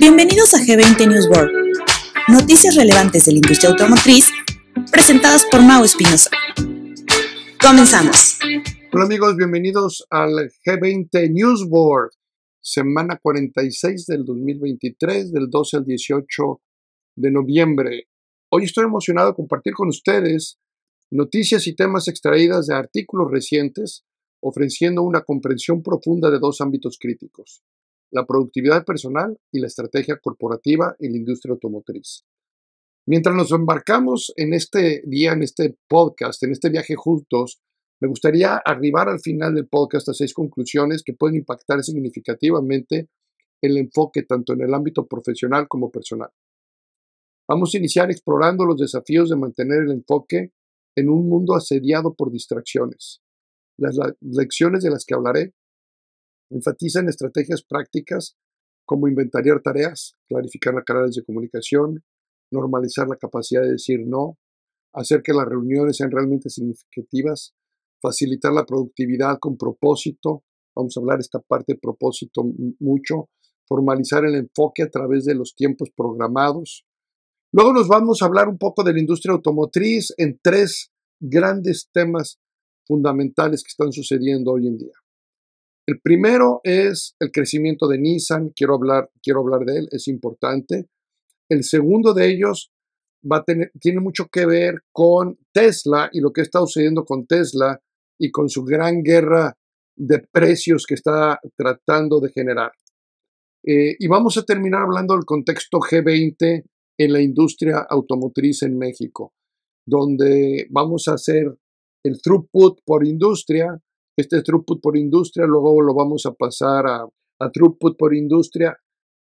Bienvenidos a G20 News World, noticias relevantes de la industria automotriz presentadas por Mau Espinosa. Comenzamos. Hola amigos, bienvenidos al G20 News Board, semana 46 del 2023, del 12 al 18 de noviembre. Hoy estoy emocionado de compartir con ustedes noticias y temas extraídas de artículos recientes, ofreciendo una comprensión profunda de dos ámbitos críticos, la productividad personal y la estrategia corporativa en la industria automotriz. Mientras nos embarcamos en este día, en este podcast, en este viaje juntos, me gustaría arribar al final del podcast a seis conclusiones que pueden impactar significativamente el enfoque tanto en el ámbito profesional como personal. Vamos a iniciar explorando los desafíos de mantener el enfoque en un mundo asediado por distracciones. Las lecciones de las que hablaré enfatizan estrategias prácticas como inventariar tareas, clarificar las canales de comunicación, normalizar la capacidad de decir no, hacer que las reuniones sean realmente significativas, facilitar la productividad con propósito, vamos a hablar esta parte de propósito mucho, formalizar el enfoque a través de los tiempos programados. Luego nos vamos a hablar un poco de la industria automotriz en tres grandes temas fundamentales que están sucediendo hoy en día. El primero es el crecimiento de Nissan, quiero hablar, quiero hablar de él, es importante. El segundo de ellos va tiene mucho que ver con Tesla y lo que está sucediendo con Tesla y con su gran guerra de precios que está tratando de generar. Eh, y vamos a terminar hablando del contexto G20 en la industria automotriz en México, donde vamos a hacer el throughput por industria. Este throughput por industria luego lo vamos a pasar a, a throughput por industria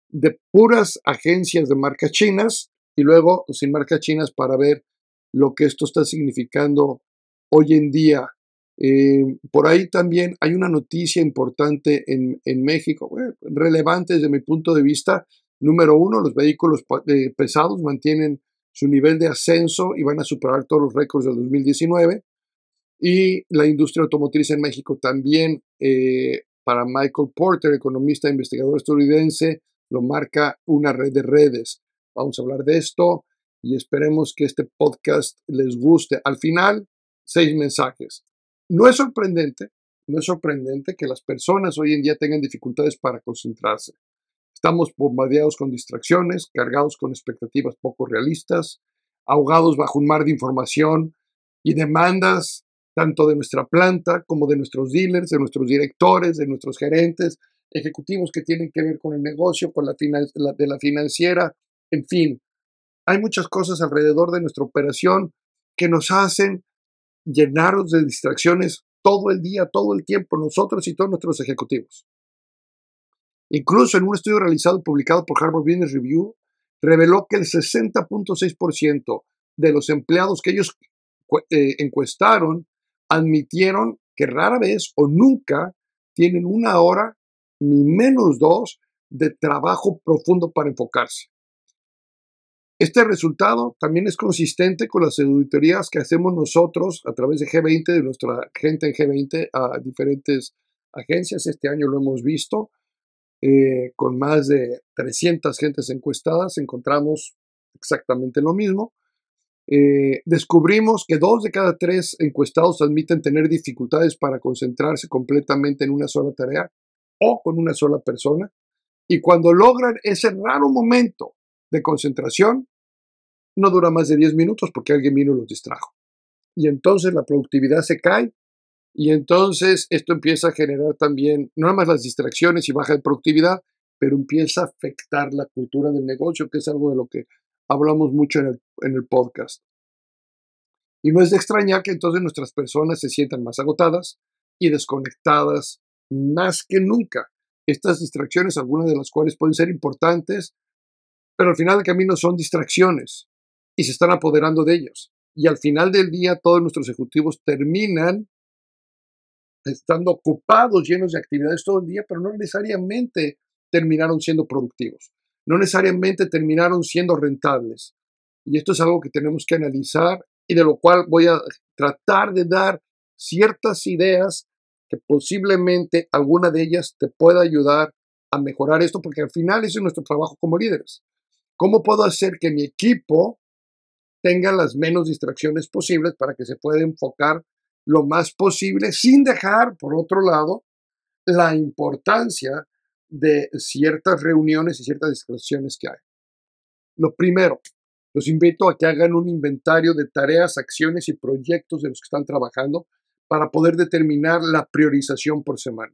de puras agencias de marcas chinas y luego sin marcas chinas para ver lo que esto está significando hoy en día. Eh, por ahí también hay una noticia importante en, México, relevante desde mi punto de vista. Número uno, los vehículos eh, pesados mantienen su nivel de ascenso y van a superar todos los récords del 2019. Y la industria automotriz en México también, eh, para Michael Porter, economista e investigador estadounidense, lo marca una red de redes. Vamos a hablar de esto y esperemos que este podcast les guste. Al final, seis mensajes. No es sorprendente, no es sorprendente que las personas hoy en día tengan dificultades para concentrarse. Estamos bombardeados con distracciones, cargados con expectativas poco realistas, ahogados bajo un mar de información y demandas tanto de nuestra planta como de nuestros dealers, de nuestros directores, de nuestros gerentes, ejecutivos que tienen que ver con el negocio, con la, de la financiera, en fin. Hay muchas cosas alrededor de nuestra operación que nos hacen llenarnos de distracciones todo el día, todo el tiempo, nosotros y todos nuestros ejecutivos. Incluso en un estudio realizado y publicado por Harvard Business Review, reveló que el 60.6% de los empleados que ellos eh, encuestaron admitieron que rara vez o nunca tienen una hora ni menos dos de trabajo profundo para enfocarse. Este resultado también es consistente con las auditorías que hacemos nosotros a través de G20, de nuestra gente en G20 a diferentes agencias. Este año lo hemos visto eh, con más de 300 gentes encuestadas. Encontramos exactamente lo mismo. Eh, descubrimos que dos de cada tres encuestados admiten tener dificultades para concentrarse completamente en una sola tarea o con una sola persona. Y cuando logran ese raro momento de concentración, no dura más de 10 minutos porque alguien vino y los distrajo. Y entonces la productividad se cae y entonces esto empieza a generar también, no nada más las distracciones y baja de productividad, pero empieza a afectar la cultura del negocio, que es algo de lo que hablamos mucho en el, podcast. Y no es de extrañar que entonces nuestras personas se sientan más agotadas y desconectadas más que nunca. Estas distracciones, algunas de las cuales pueden ser importantes, pero al final del camino son distracciones y se están apoderando de ellos. Y al final del día todos nuestros ejecutivos terminan estando ocupados, llenos de actividades todo el día, pero no necesariamente terminaron siendo productivos, no necesariamente terminaron siendo rentables. Y esto es algo que tenemos que analizar y de lo cual voy a tratar de dar ciertas ideas que posiblemente alguna de ellas te pueda ayudar a mejorar esto, porque al final ese es nuestro trabajo como líderes. ¿Cómo puedo hacer que mi equipo tenga las menos distracciones posibles para que se pueda enfocar lo más posible sin dejar, por otro lado, la importancia de ciertas reuniones y ciertas distracciones que hay. Lo primero, los invito a que hagan un inventario de tareas, acciones y proyectos de los que están trabajando para poder determinar la priorización por semana.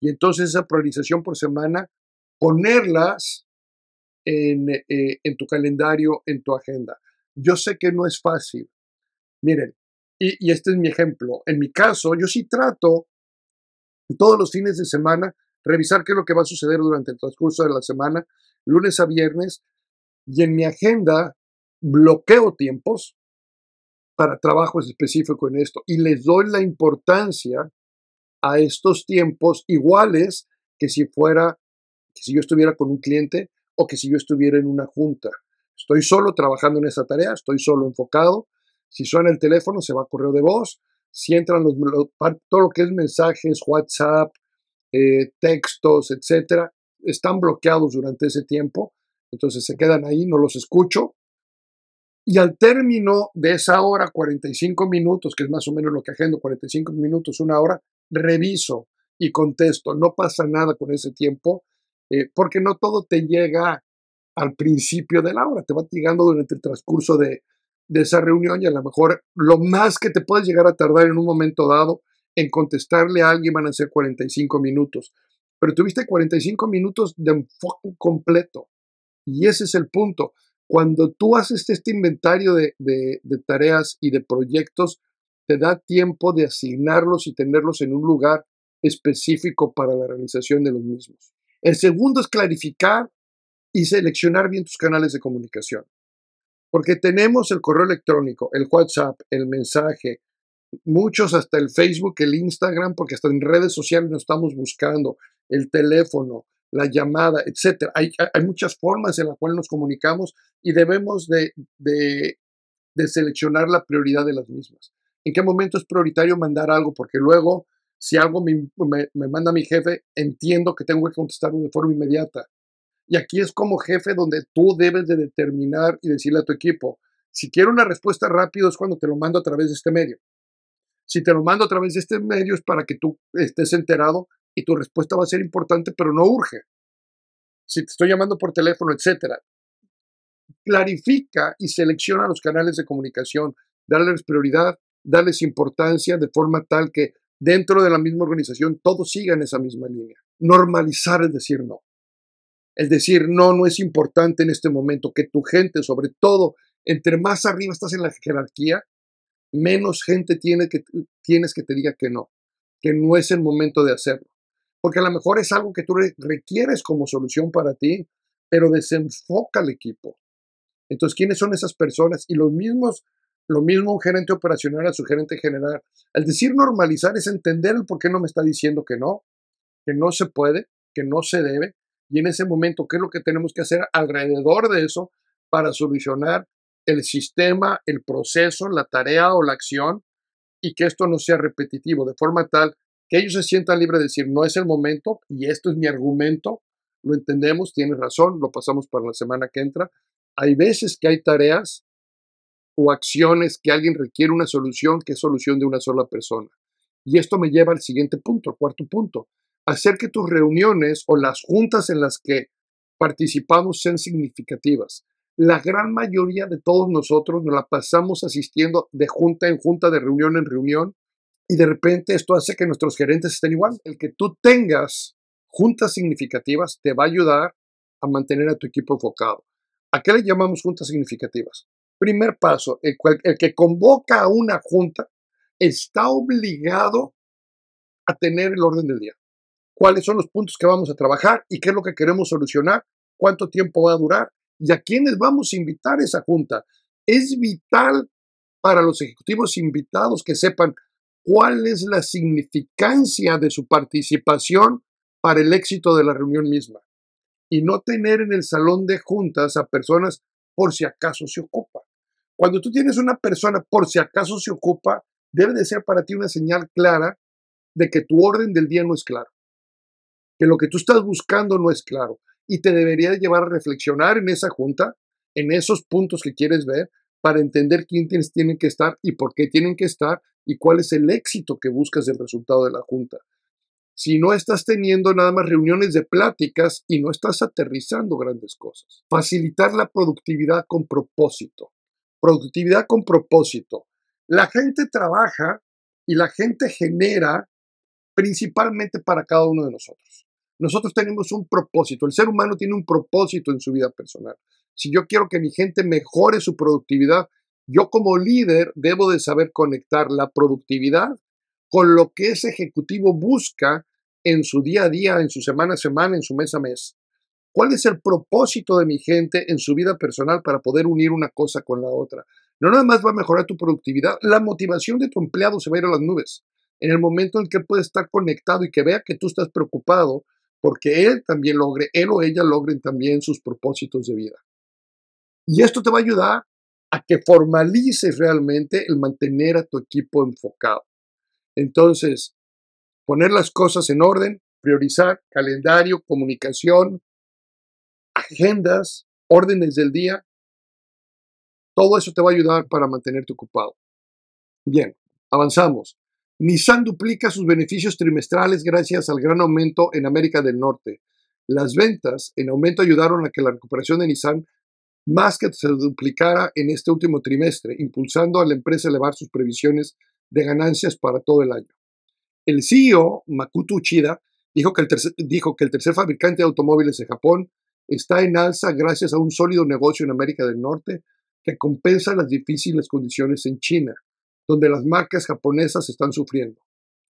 Y entonces esa priorización por semana, ponerlas en, eh, en tu calendario, en tu agenda. Yo sé que no es fácil. Miren, y, y este es mi ejemplo. En mi caso, yo sí trato todos los fines de semana revisar qué es lo que va a suceder durante el transcurso de la semana, lunes a viernes, y en mi agenda bloqueo tiempos para trabajos específicos en esto y les doy la importancia a estos tiempos iguales que si fuera, que si yo estuviera con un cliente o que si yo estuviera en una junta. Estoy solo trabajando en esa tarea, estoy solo enfocado. Si suena el teléfono, se va a correo de voz. Si entran los, todo lo que es mensajes, WhatsApp, eh, textos, etcétera, están bloqueados durante ese tiempo. Entonces se quedan ahí, no los escucho. Y al término de esa hora, 45 minutos, que es más o menos lo que agendo, 45 minutos, una hora, reviso y contesto. No pasa nada con ese tiempo, eh, porque no todo te llega al principio de la hora, te va llegando durante el transcurso de, de esa reunión y a lo mejor lo más que te puedes llegar a tardar en un momento dado en contestarle a alguien van a ser 45 minutos. Pero tuviste 45 minutos de enfoque completo. Y ese es el punto. Cuando tú haces este inventario de, tareas y de proyectos, te da tiempo de asignarlos y tenerlos en un lugar específico para la realización de los mismos. El segundo es clarificar y seleccionar bien tus canales de comunicación. Porque tenemos el correo electrónico, el WhatsApp, el mensaje, muchos hasta el Facebook, el Instagram, porque hasta en redes sociales nos estamos buscando, el teléfono, la llamada, etcétera. Hay, muchas formas en las cuales nos comunicamos y debemos de, seleccionar la prioridad de las mismas. ¿En qué momento es prioritario mandar algo? Porque luego, si algo me, me, manda mi jefe, entiendo que tengo que contestarlo de forma inmediata. Y aquí es como jefe donde tú debes de determinar y decirle a tu equipo, si quiero una respuesta rápida es cuando te lo mando a través de este medio. Si te lo mando a través de este medio es para que tú estés enterado y tu respuesta va a ser importante, pero no urge. Si te estoy llamando por teléfono, etcétera. Clarifica y selecciona los canales de comunicación, darles prioridad, darles importancia de forma tal que dentro de la misma organización todos sigan esa misma línea. Normalizar es decir no. El decir no no es importante en este momento, que tu gente, sobre todo, entre más arriba estás en la jerarquía, menos gente tiene que, tienes que te diga que no, que no es el momento de hacerlo porque a lo mejor es algo que tú requieres como solución para ti, pero desenfoca al equipo. Entonces, ¿quiénes son esas personas? Y los mismos, lo mismo un gerente operacional a su gerente general. Al decir normalizar es entender el por qué no me está diciendo que no, que no se puede, que no se debe, y en ese momento, ¿qué es lo que tenemos que hacer alrededor de eso para solucionar el sistema, el proceso, la tarea o la acción y que esto no sea repetitivo, de forma tal que ellos se sientan libres de decir, no es el momento y esto es mi argumento, lo entendemos, tienes razón, lo pasamos para la semana que entra. Hay veces que hay tareas o acciones que alguien requiere una solución que es solución de una sola persona. Y esto me lleva al siguiente punto, cuarto punto. Hacer que tus reuniones o las juntas en las que participamos sean significativas. La gran mayoría de todos nosotros nos la pasamos asistiendo de junta en junta, de reunión en reunión, y de repente esto hace que nuestros gerentes estén igual. El que tú tengas juntas significativas te va a ayudar a mantener a tu equipo enfocado. ¿A qué le llamamos juntas significativas? Primer paso, el, el que convoca a una junta está obligado a tener el orden del día. ¿Cuáles son los puntos que vamos a trabajar y qué es lo que queremos solucionar? ¿Cuánto tiempo va a durar? ¿Y a quiénes vamos a invitar a esa junta? Es vital para los ejecutivos invitados que sepan cuál es la significancia de su participación para el éxito de la reunión misma y no tener en el salón de juntas a personas por si acaso se ocupa. Cuando tú tienes una persona por si acaso se ocupa, debe de ser para ti una señal clara de que tu orden del día no es claro. que lo que tú estás buscando no es claro y te debería llevar a reflexionar en esa junta, en esos puntos que quieres ver, para entender quiénes tienen que estar y por qué tienen que estar y cuál es el éxito que buscas del resultado de la junta. Si no estás teniendo nada más reuniones de pláticas y no estás aterrizando grandes cosas. Facilitar la productividad con propósito. Productividad con propósito. La gente trabaja y la gente genera principalmente para cada uno de nosotros. Nosotros tenemos un propósito. El ser humano tiene un propósito en su vida personal. Si yo quiero que mi gente mejore su productividad, yo como líder debo de saber conectar la productividad con lo que ese ejecutivo busca en su día a día, en su semana a semana, en su mes a mes. ¿Cuál es el propósito de mi gente en su vida personal para poder unir una cosa con la otra? No nada más va a mejorar tu productividad, la motivación de tu empleado se va a ir a las nubes. En el momento en que puede estar conectado y que vea que tú estás preocupado porque él también logre, él o ella logren también sus propósitos de vida. Y esto te va a ayudar a que formalices realmente el mantener a tu equipo enfocado. Entonces, poner las cosas en orden, priorizar calendario, comunicación, agendas, órdenes del día, todo eso te va a ayudar para mantenerte ocupado. Bien, avanzamos. Nissan duplica sus beneficios trimestrales gracias al gran aumento en América del Norte. Las ventas en aumento ayudaron a que la recuperación de Nissan más que se duplicara en este último trimestre, impulsando a la empresa a elevar sus previsiones de ganancias para todo el año. El CEO, Makuto Uchida, dijo que, el tercer, dijo que el tercer fabricante de automóviles de Japón está en alza gracias a un sólido negocio en América del Norte que compensa las difíciles condiciones en China, donde las marcas japonesas están sufriendo.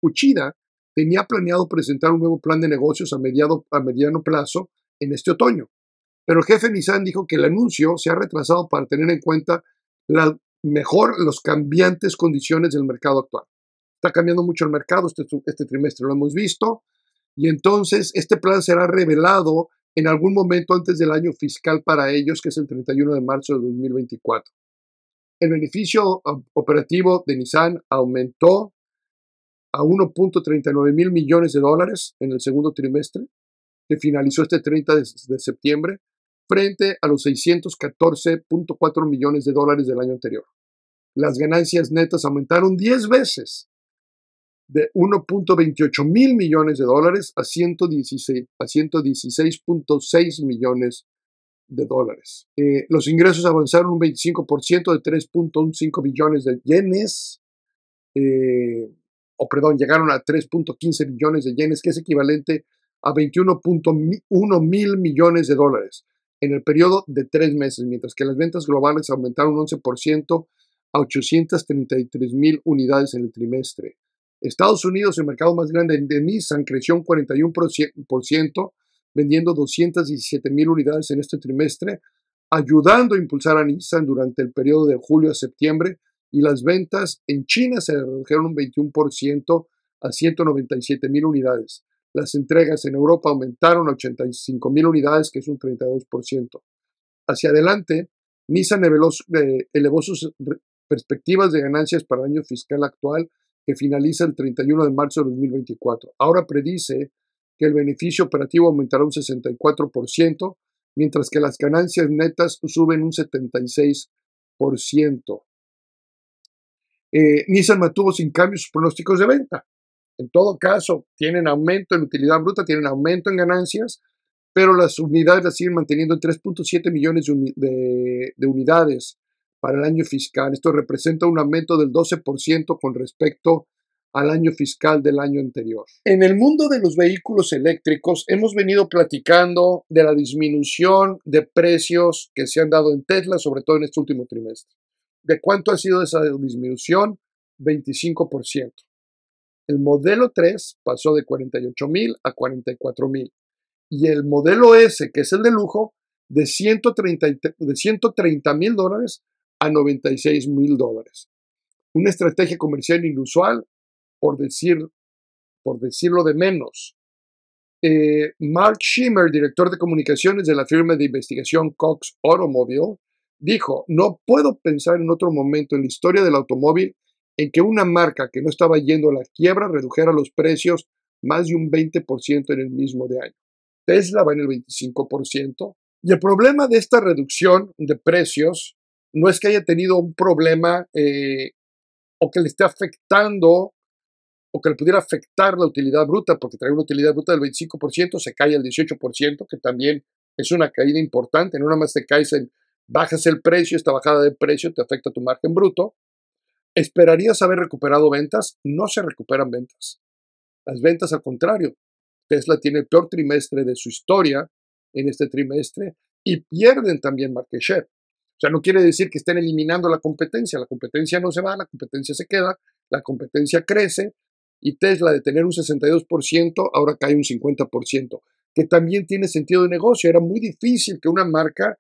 Uchida tenía planeado presentar un nuevo plan de negocios a, a mediano plazo en este otoño, pero el jefe Nissan dijo que el anuncio se ha retrasado para tener en cuenta mejor las cambiantes condiciones del mercado actual. Está cambiando mucho el mercado, este, este trimestre lo hemos visto, y entonces este plan será revelado en algún momento antes del año fiscal para ellos, que es el 31 de marzo de 2024. El beneficio um, operativo de Nissan aumentó a 1.39 mil millones de dólares en el segundo trimestre, que finalizó este 30 de, septiembre, frente a los 614.4 millones de dólares del año anterior. Las ganancias netas aumentaron 10 veces de 1.28 mil millones de dólares a 116.6 millones de dólares. Eh, los ingresos avanzaron un 25% de 3.15 billones de yenes, eh, o perdón, llegaron a 3.15 billones de yenes, que es equivalente a 21.1 mil millones de dólares en el periodo de tres meses, mientras que las ventas globales aumentaron un 11% a 833 mil unidades en el trimestre. Estados Unidos, el mercado más grande de Nissan, creció un 41%, vendiendo 217 mil unidades en este trimestre, ayudando a impulsar a Nissan durante el periodo de julio a septiembre, y las ventas en China se redujeron un 21% a 197 mil unidades. Las entregas en Europa aumentaron a 85 mil unidades, que es un 32%. Hacia adelante, Nissan elevó, eh, elevó sus perspectivas de ganancias para el año fiscal actual que finaliza el 31 de marzo de 2024. Ahora predice que el beneficio operativo aumentará un 64%, mientras que las ganancias netas suben un 76%. Eh, Nissan mantuvo sin cambio sus pronósticos de venta. En todo caso, tienen aumento en utilidad bruta, tienen aumento en ganancias, pero las unidades las siguen manteniendo en 3.7 millones de, de unidades para el año fiscal. Esto representa un aumento del 12% con respecto al año fiscal del año anterior. En el mundo de los vehículos eléctricos hemos venido platicando de la disminución de precios que se han dado en Tesla, sobre todo en este último trimestre. ¿De cuánto ha sido esa disminución? 25%. El modelo 3 pasó de 48 mil a 44 mil. Y el modelo S, que es el de lujo, de 130 mil dólares a 96 mil dólares. Una estrategia comercial inusual, por, decir, por decirlo de menos. Eh, Mark Schimmer, director de comunicaciones de la firma de investigación Cox Automobile, dijo, no puedo pensar en otro momento en la historia del automóvil en que una marca que no estaba yendo a la quiebra redujera los precios más de un 20% en el mismo año. Tesla va en el 25%. Y el problema de esta reducción de precios no es que haya tenido un problema eh, o que le esté afectando o que le pudiera afectar la utilidad bruta, porque trae una utilidad bruta del 25%, se cae al 18%, que también es una caída importante. No nada más te caes en, bajas el precio, esta bajada de precio te afecta tu margen bruto. ¿Esperarías haber recuperado ventas? No se recuperan ventas. Las ventas, al contrario, Tesla tiene el peor trimestre de su historia en este trimestre y pierden también market share. O sea, no quiere decir que estén eliminando la competencia. La competencia no se va, la competencia se queda, la competencia crece y Tesla de tener un 62% ahora cae un 50%, que también tiene sentido de negocio. Era muy difícil que una marca,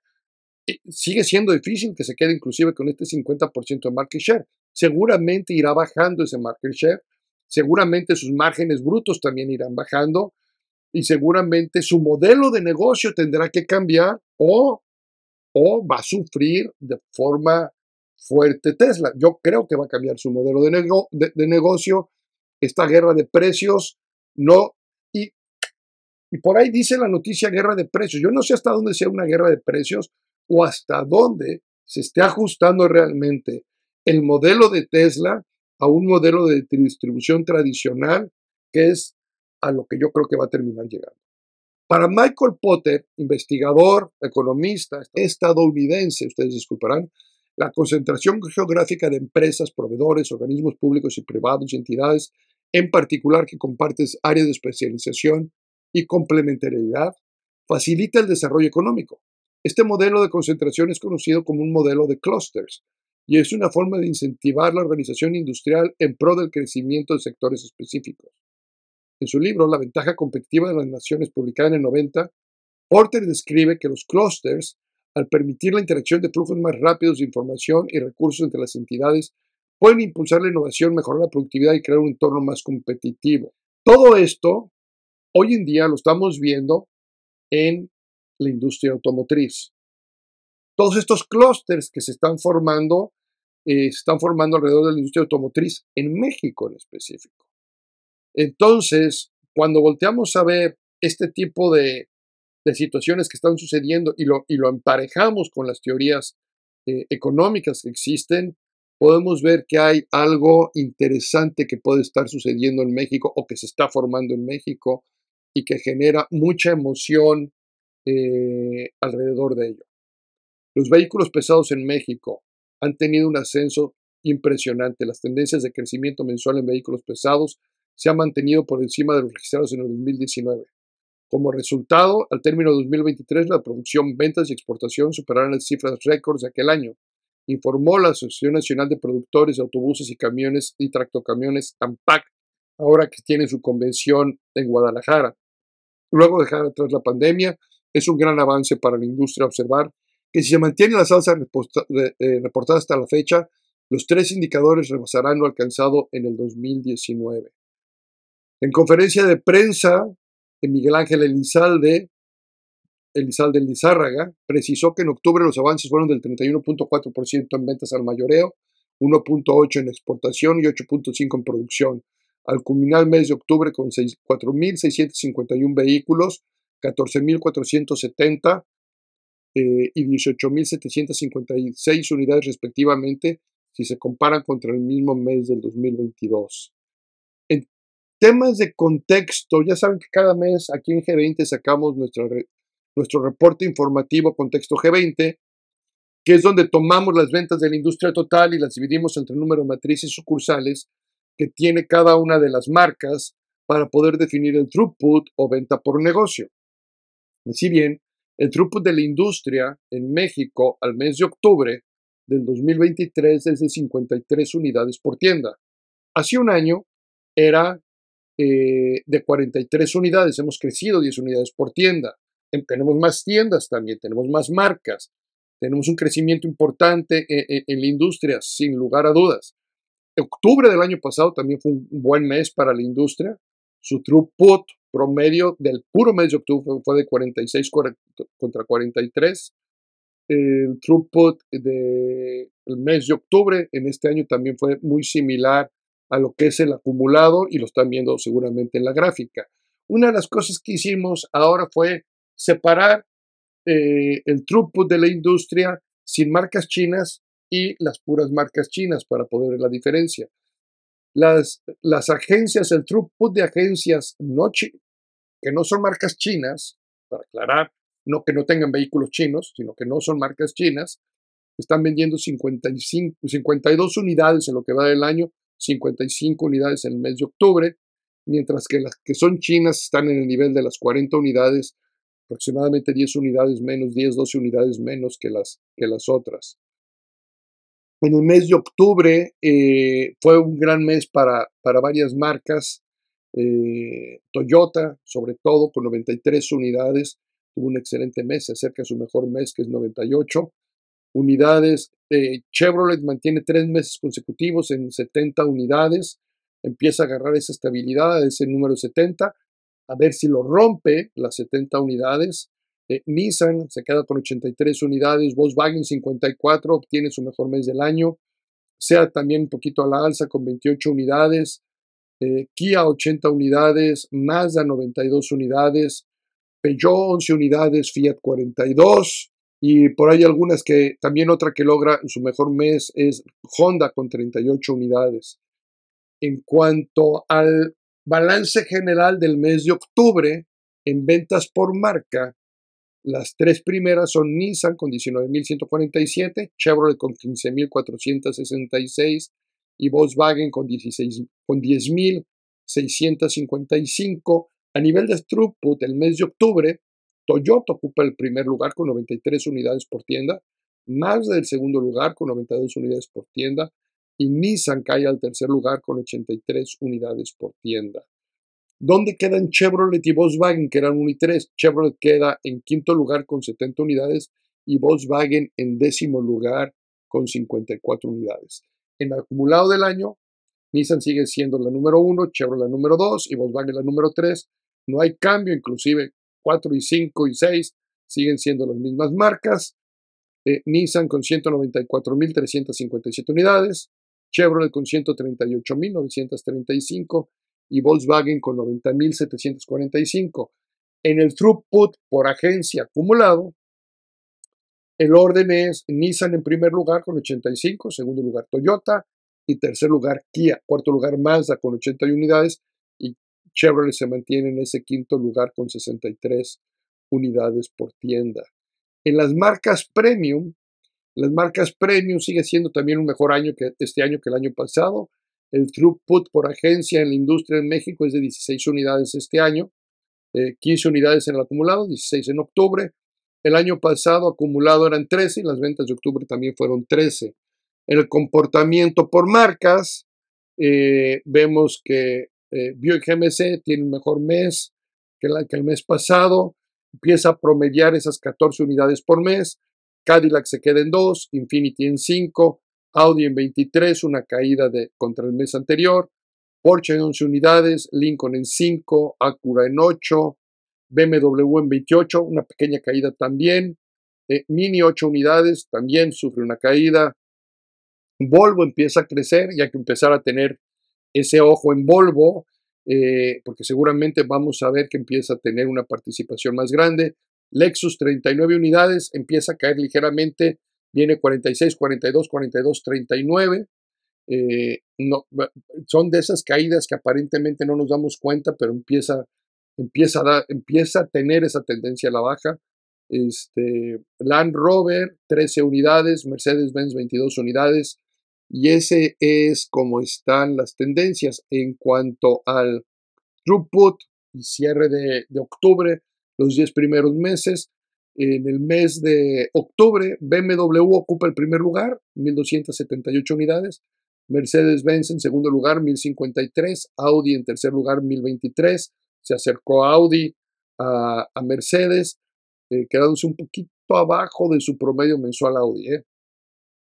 eh, sigue siendo difícil que se quede inclusive con este 50% de market share. Seguramente irá bajando ese market share, seguramente sus márgenes brutos también irán bajando y seguramente su modelo de negocio tendrá que cambiar o, o va a sufrir de forma fuerte Tesla. Yo creo que va a cambiar su modelo de, de negocio esta guerra de precios, no, y, y por ahí dice la noticia guerra de precios. Yo no sé hasta dónde sea una guerra de precios o hasta dónde se esté ajustando realmente el modelo de Tesla a un modelo de distribución tradicional que es a lo que yo creo que va a terminar llegando. Para Michael Potter, investigador, economista estadounidense, ustedes disculparán, la concentración geográfica de empresas, proveedores, organismos públicos y privados y entidades en particular que compartes áreas de especialización y complementariedad, facilita el desarrollo económico. Este modelo de concentración es conocido como un modelo de clusters y es una forma de incentivar la organización industrial en pro del crecimiento de sectores específicos. En su libro La ventaja competitiva de las naciones, publicada en el 90, Porter describe que los clusters, al permitir la interacción de flujos más rápidos de información y recursos entre las entidades, pueden impulsar la innovación, mejorar la productividad y crear un entorno más competitivo. Todo esto, hoy en día lo estamos viendo en la industria automotriz. Todos estos clústeres que se están formando, eh, se están formando alrededor de la industria automotriz en México en específico. Entonces, cuando volteamos a ver este tipo de, situaciones que están sucediendo y lo, emparejamos con las teorías eh, económicas que existen, podemos ver que hay algo interesante que puede estar sucediendo en México o que se está formando en México y que genera mucha emoción eh, alrededor de ello. Los vehículos pesados en México han tenido un ascenso impresionante. Las tendencias de crecimiento mensual en vehículos pesados se han mantenido por encima de los registrados en el 2019. Como resultado, al término de 2023, la producción, ventas y exportación superaron las cifras récords de aquel año, informó la Asociación Nacional de Productores de Autobuses y Camiones y Tractocamiones, AMPAC, ahora que tiene su convención en Guadalajara. Luego de dejar atrás la pandemia, es un gran avance para la industria observar que si se mantiene la salsa eh, reportada hasta la fecha, los tres indicadores rebasarán lo alcanzado en el 2019. En conferencia de prensa, Miguel Ángel Elizalde Elizalde Lizárraga, precisó que en octubre los avances fueron del 31.4% en ventas al mayoreo, 1.8% en exportación y 8.5% en producción. Al culminar el mes de octubre con 4.651 vehículos, 14.470 eh, y 18.756 unidades respectivamente, si se comparan contra el mismo mes del 2022. En temas de contexto, ya saben que cada mes aquí en G20 sacamos nuestra nuestro reporte informativo Contexto G20, que es donde tomamos las ventas de la industria total y las dividimos entre el número de matrices sucursales que tiene cada una de las marcas para poder definir el throughput o venta por negocio. Así bien, el throughput de la industria en México al mes de octubre del 2023 es de 53 unidades por tienda. Hace un año era eh, de 43 unidades, hemos crecido 10 unidades por tienda tenemos más tiendas también, tenemos más marcas, tenemos un crecimiento importante en, la industria, sin lugar a dudas. Octubre del año pasado también fue un buen mes para la industria. Su throughput promedio del puro mes de octubre fue de 46 contra 43. El throughput del mes de octubre en este año también fue muy similar a lo que es el acumulado y lo están viendo seguramente en la gráfica. Una de las cosas que hicimos ahora fue separar eh, el throughput de la industria sin marcas chinas y las puras marcas chinas para poder ver la diferencia. Las, las agencias, el throughput de agencias no que no son marcas chinas, para aclarar, no que no tengan vehículos chinos, sino que no son marcas chinas, están vendiendo 55, 52 unidades en lo que va del año, 55 unidades en el mes de octubre, mientras que las que son chinas están en el nivel de las 40 unidades, aproximadamente 10 unidades menos, 10, 12 unidades menos que las, que las otras. En el mes de octubre eh, fue un gran mes para, para varias marcas. Eh, Toyota, sobre todo, con 93 unidades, tuvo un excelente mes, se acerca a su mejor mes, que es 98 unidades. Eh, Chevrolet mantiene tres meses consecutivos en 70 unidades, empieza a agarrar esa estabilidad, ese número 70, a ver si lo rompe las 70 unidades. Eh, Nissan se queda con 83 unidades, Volkswagen 54 obtiene su mejor mes del año, SEA también un poquito a la alza con 28 unidades, eh, Kia 80 unidades, Mazda 92 unidades, Peugeot 11 unidades, Fiat 42 y por ahí algunas que también otra que logra su mejor mes es Honda con 38 unidades. En cuanto al balance general del mes de octubre en ventas por marca, las tres primeras son Nissan con 19.147, Chevrolet con 15.466 y Volkswagen con, 16, con 10.655. A nivel de throughput, el mes de octubre, Toyota ocupa el primer lugar con 93 unidades por tienda, Mazda el segundo lugar con 92 unidades por tienda y Nissan cae al tercer lugar con 83 unidades por tienda. ¿Dónde quedan Chevrolet y Volkswagen, que eran 1 y 3? Chevrolet queda en quinto lugar con 70 unidades y Volkswagen en décimo lugar con 54 unidades. En el acumulado del año, Nissan sigue siendo la número 1, Chevrolet la número 2 y Volkswagen la número 3. No hay cambio, inclusive 4 y 5 y 6 siguen siendo las mismas marcas. Eh, Nissan con 194.357 unidades, Chevrolet con 138.935 y Volkswagen con 90.745. En el throughput por agencia acumulado, el orden es Nissan en primer lugar con 85, segundo lugar Toyota y tercer lugar Kia, cuarto lugar Mazda con 81 unidades y Chevrolet se mantiene en ese quinto lugar con 63 unidades por tienda. En las marcas premium, las marcas premium sigue siendo también un mejor año que este año que el año pasado. El throughput por agencia en la industria en México es de 16 unidades este año, 15 eh, unidades en el acumulado, 16 en octubre. El año pasado acumulado eran 13 y las ventas de octubre también fueron 13. En el comportamiento por marcas, eh, vemos que eh, tiene un mejor mes que el mes pasado, empieza a promediar esas 14 unidades por mes. Cadillac se queda en 2, Infinity en 5, Audi en 23, una caída de, contra el mes anterior, Porsche en 11 unidades, Lincoln en 5, Acura en 8, BMW en 28, una pequeña caída también, eh, Mini 8 unidades, también sufre una caída, Volvo empieza a crecer y hay que empezar a tener ese ojo en Volvo, eh, porque seguramente vamos a ver que empieza a tener una participación más grande. Lexus 39 unidades, empieza a caer ligeramente viene 46, 42, 42, 39. no, son de esas caídas que aparentemente no nos damos cuenta, pero empieza, empieza, a, empieza a tener esa tendencia a la baja. Este, Land Rover, 13 unidades, Mercedes-Benz, 22 unidades. Y ese es como están las tendencias en cuanto al throughput y cierre de, de octubre, los 10 primeros meses. En el mes de octubre, BMW ocupa el primer lugar, 1.278 unidades. Mercedes-Benz en segundo lugar, 1.053. Audi en tercer lugar, 1.023. Se acercó Audi a, Mercedes, eh, quedándose un poquito abajo de su promedio mensual Audi. Eh.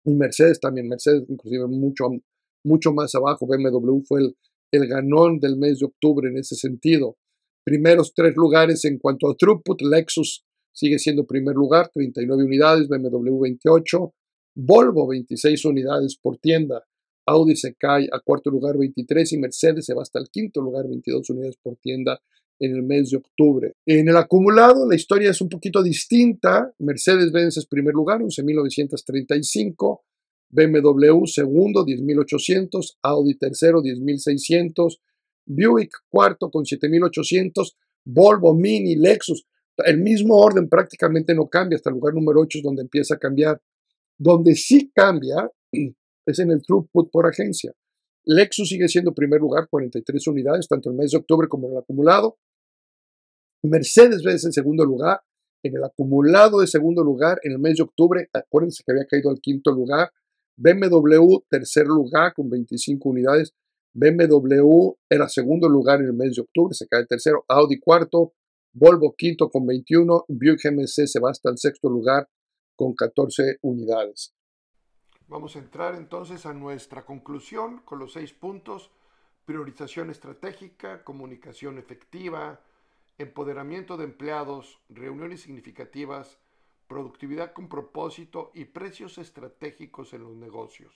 Y Mercedes también, Mercedes inclusive mucho, mucho más abajo. BMW fue el, el ganón del mes de octubre en ese sentido. Primeros tres lugares en cuanto a throughput, Lexus sigue siendo primer lugar, 39 unidades, BMW 28, Volvo 26 unidades por tienda. Audi se cae a cuarto lugar 23 y Mercedes se va hasta el quinto lugar 22 unidades por tienda en el mes de octubre. En el acumulado la historia es un poquito distinta. Mercedes-Benz es primer lugar, 11.935. BMW segundo, 10.800. Audi tercero, 10.600. Buick cuarto con 7.800. Volvo, Mini, Lexus. El mismo orden prácticamente no cambia. Hasta el lugar número 8 es donde empieza a cambiar. Donde sí cambia es en el throughput por agencia. Lexus sigue siendo primer lugar, 43 unidades, tanto el mes de octubre como en el acumulado. Mercedes-Benz en segundo lugar, en el acumulado de segundo lugar, en el mes de octubre, acuérdense que había caído al quinto lugar. BMW, tercer lugar con 25 unidades. BMW era segundo lugar en el mes de octubre, se cae tercero. Audi cuarto, Volvo quinto con 21. Buick GMC se va hasta el sexto lugar con 14 unidades. Vamos a entrar entonces a nuestra conclusión con los seis puntos. Priorización estratégica, comunicación efectiva, empoderamiento de empleados, reuniones significativas, productividad con propósito y precios estratégicos en los negocios.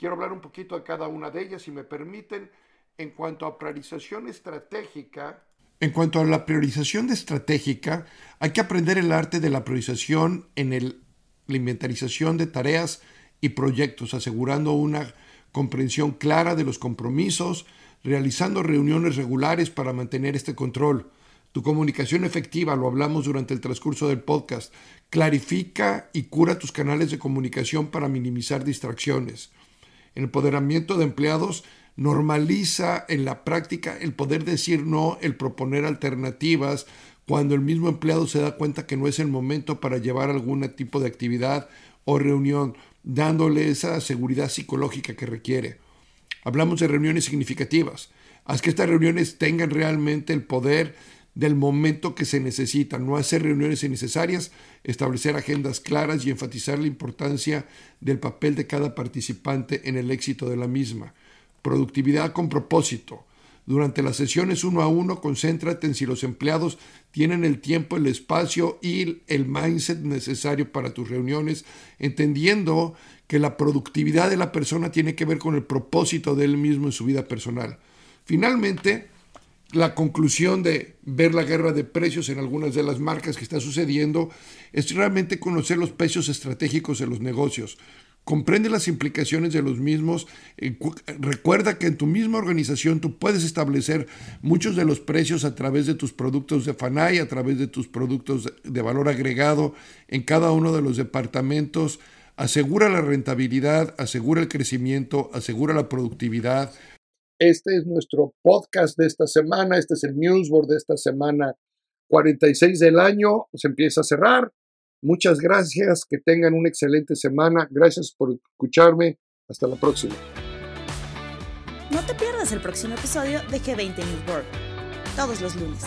Quiero hablar un poquito de cada una de ellas, si me permiten. En cuanto a priorización estratégica, en cuanto a la priorización estratégica, hay que aprender el arte de la priorización en el, la inventarización de tareas y proyectos, asegurando una comprensión clara de los compromisos, realizando reuniones regulares para mantener este control. Tu comunicación efectiva, lo hablamos durante el transcurso del podcast, clarifica y cura tus canales de comunicación para minimizar distracciones. El empoderamiento de empleados normaliza en la práctica el poder decir no, el proponer alternativas, cuando el mismo empleado se da cuenta que no es el momento para llevar algún tipo de actividad o reunión dándole esa seguridad psicológica que requiere. Hablamos de reuniones significativas. Haz que estas reuniones tengan realmente el poder del momento que se necesita, no hacer reuniones innecesarias, establecer agendas claras y enfatizar la importancia del papel de cada participante en el éxito de la misma. Productividad con propósito. Durante las sesiones uno a uno, concéntrate en si los empleados tienen el tiempo, el espacio y el mindset necesario para tus reuniones, entendiendo que la productividad de la persona tiene que ver con el propósito de él mismo en su vida personal. Finalmente, la conclusión de ver la guerra de precios en algunas de las marcas que está sucediendo es realmente conocer los precios estratégicos de los negocios. Comprende las implicaciones de los mismos. Eh, recuerda que en tu misma organización tú puedes establecer muchos de los precios a través de tus productos de FANAI, a través de tus productos de valor agregado en cada uno de los departamentos. Asegura la rentabilidad, asegura el crecimiento, asegura la productividad. Este es nuestro podcast de esta semana, este es el newsboard de esta semana 46 del año, se empieza a cerrar. Muchas gracias, que tengan una excelente semana. Gracias por escucharme. Hasta la próxima. No te pierdas el próximo episodio de G20 News World, todos los lunes.